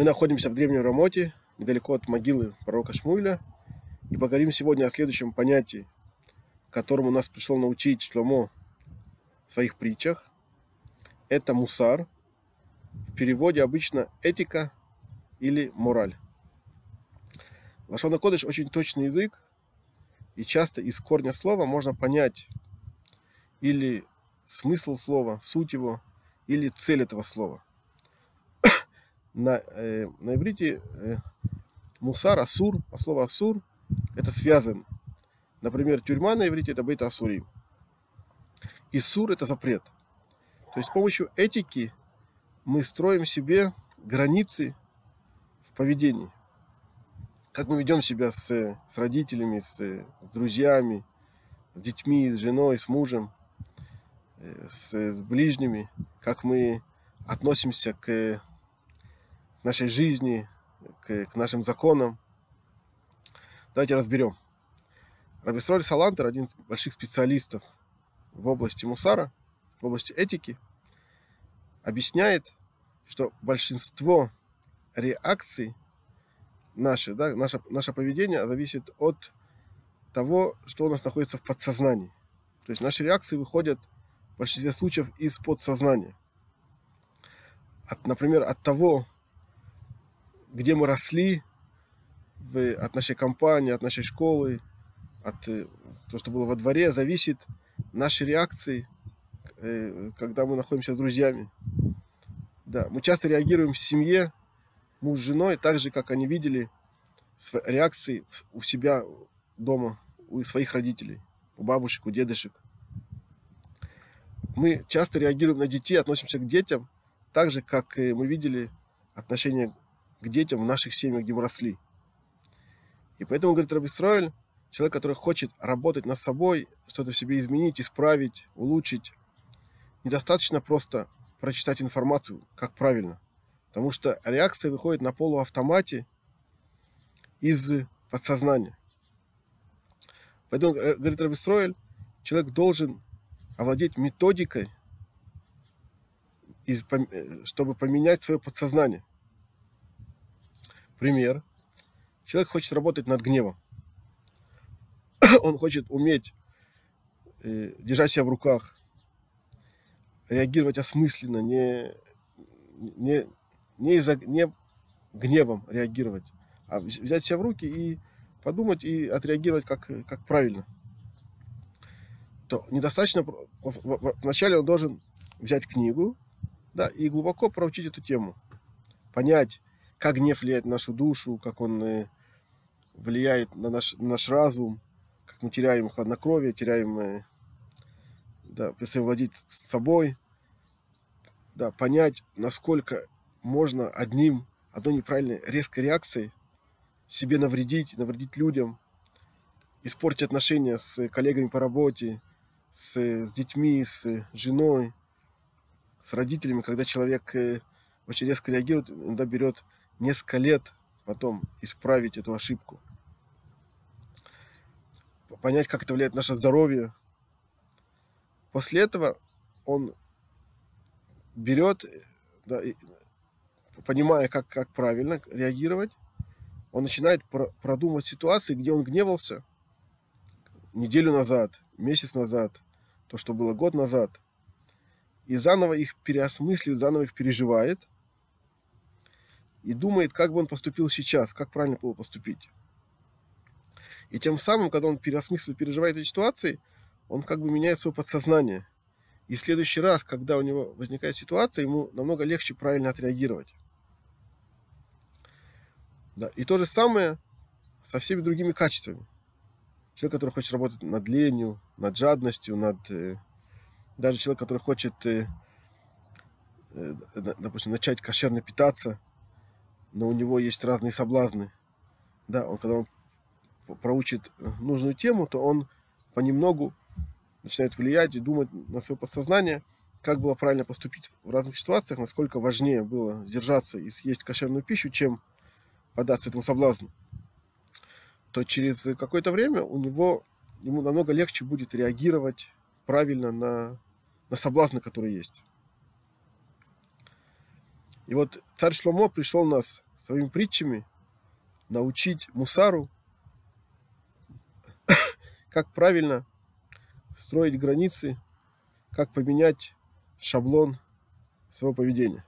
Мы находимся в Древнем Рамоте, недалеко от могилы пророка Шмуиля, и поговорим сегодня о следующем понятии, которому нас пришел научить Шломо в своих притчах. Это мусар, в переводе обычно этика или мораль. Лашона Кодыш очень точный язык, и часто из корня слова можно понять или смысл слова, суть его, или цель этого слова – на, э, на иврите э, мусар, асур, а слово асур это связано. Например, тюрьма на иврите это бейт асури. И сур это запрет. То есть с помощью этики мы строим себе границы в поведении. Как мы ведем себя с, с родителями, с, с друзьями, с детьми, с женой, с мужем, э, с, с ближними, как мы относимся к нашей жизни, к, к нашим законам. Давайте разберем. Рабисроль Салантер, один из больших специалистов в области мусара, в области этики, объясняет, что большинство реакций наши, да, наше, наше поведение зависит от того, что у нас находится в подсознании. То есть наши реакции выходят в большинстве случаев из подсознания. От, например, от того, где мы росли, от нашей компании, от нашей школы, от э, того, что было во дворе, зависит наши реакции, э, когда мы находимся с друзьями. Да, мы часто реагируем в семье, муж с женой, так же, как они видели реакции у себя дома, у своих родителей, у бабушек, у дедушек. Мы часто реагируем на детей, относимся к детям так же, как мы видели отношение к детям в наших семьях, где мы росли. И поэтому, говорит Рабисраиль, человек, который хочет работать над собой, что-то в себе изменить, исправить, улучшить, недостаточно просто прочитать информацию, как правильно. Потому что реакция выходит на полуавтомате из подсознания. Поэтому, э, говорит Рабисроэль, человек должен овладеть методикой, э, чтобы поменять свое подсознание. Пример. Человек хочет работать над гневом. Он хочет уметь э, держать себя в руках, реагировать осмысленно, не, не, не, из-за, не гневом реагировать, а взять себя в руки и подумать и отреагировать как, как правильно. То недостаточно, вначале он должен взять книгу да, и глубоко проучить эту тему, понять, как гнев влияет на нашу душу, как он э, влияет на наш, на наш разум, как мы теряем хладнокровие, теряем, э, да, перестаем владеть собой, да, понять, насколько можно одним, одной неправильной резкой реакцией себе навредить, навредить людям, испортить отношения с коллегами по работе, с, с детьми, с женой, с родителями, когда человек э, очень резко реагирует, иногда берет несколько лет потом исправить эту ошибку. Понять, как это влияет на наше здоровье. После этого он берет, да, и, понимая, как, как правильно реагировать, он начинает про- продумывать ситуации, где он гневался неделю назад, месяц назад, то, что было год назад, и заново их переосмысливает, заново их переживает – и думает, как бы он поступил сейчас, как правильно было поступить. И тем самым, когда он переосмысливает, переживает эти ситуации, он как бы меняет свое подсознание. И в следующий раз, когда у него возникает ситуация, ему намного легче правильно отреагировать. Да. И то же самое со всеми другими качествами. Человек, который хочет работать над ленью, над жадностью, над... Э, даже человек, который хочет, э, э, допустим, начать кошерно питаться – но у него есть разные соблазны. Да, он когда он проучит э, нужную тему, то он понемногу начинает влиять и думать на свое подсознание, как было правильно поступить в разных ситуациях, насколько важнее было сдержаться и съесть кошерную пищу, чем податься этому соблазну, то через какое-то время у него ему намного легче будет реагировать правильно на, на соблазны, которые есть. И вот царь Шломо пришел нас своими притчами научить мусару, как правильно строить границы, как поменять шаблон своего поведения.